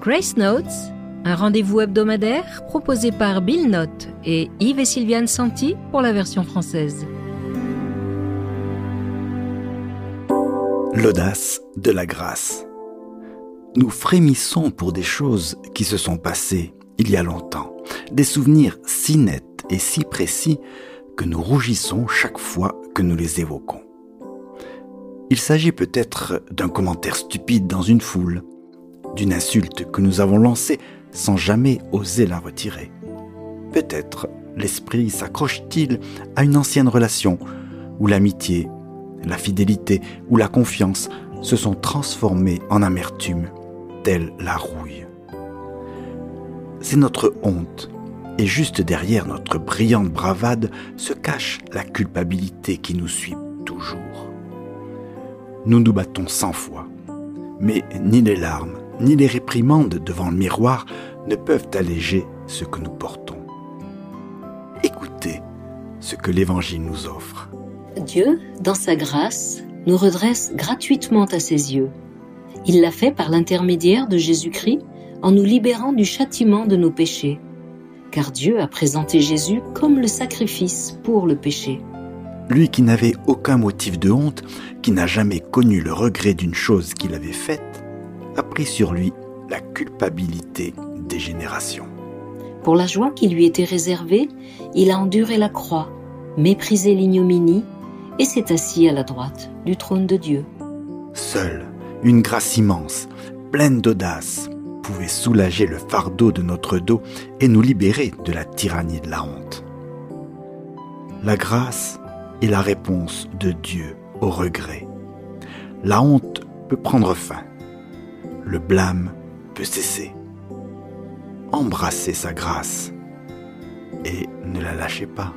Grace Notes, un rendez-vous hebdomadaire proposé par Bill Note et Yves et Sylviane Santi pour la version française. L'audace de la grâce. Nous frémissons pour des choses qui se sont passées il y a longtemps, des souvenirs si nets et si précis que nous rougissons chaque fois que nous les évoquons. Il s'agit peut-être d'un commentaire stupide dans une foule, d'une insulte que nous avons lancée sans jamais oser la retirer. Peut-être l'esprit s'accroche-t-il à une ancienne relation où l'amitié, la fidélité ou la confiance se sont transformées en amertume, telle la rouille. C'est notre honte, et juste derrière notre brillante bravade se cache la culpabilité qui nous suit toujours. Nous nous battons cent fois, mais ni les larmes, ni les réprimandes devant le miroir ne peuvent alléger ce que nous portons. Écoutez ce que l'Évangile nous offre. Dieu, dans sa grâce, nous redresse gratuitement à ses yeux. Il l'a fait par l'intermédiaire de Jésus-Christ en nous libérant du châtiment de nos péchés. Car Dieu a présenté Jésus comme le sacrifice pour le péché. Lui qui n'avait aucun motif de honte, qui n'a jamais connu le regret d'une chose qu'il avait faite, pris sur lui la culpabilité des générations. Pour la joie qui lui était réservée, il a enduré la croix, méprisé l'ignominie et s'est assis à la droite du trône de Dieu. Seule une grâce immense, pleine d'audace, pouvait soulager le fardeau de notre dos et nous libérer de la tyrannie de la honte. La grâce est la réponse de Dieu au regret. La honte peut prendre fin le blâme peut cesser. Embrassez sa grâce et ne la lâchez pas.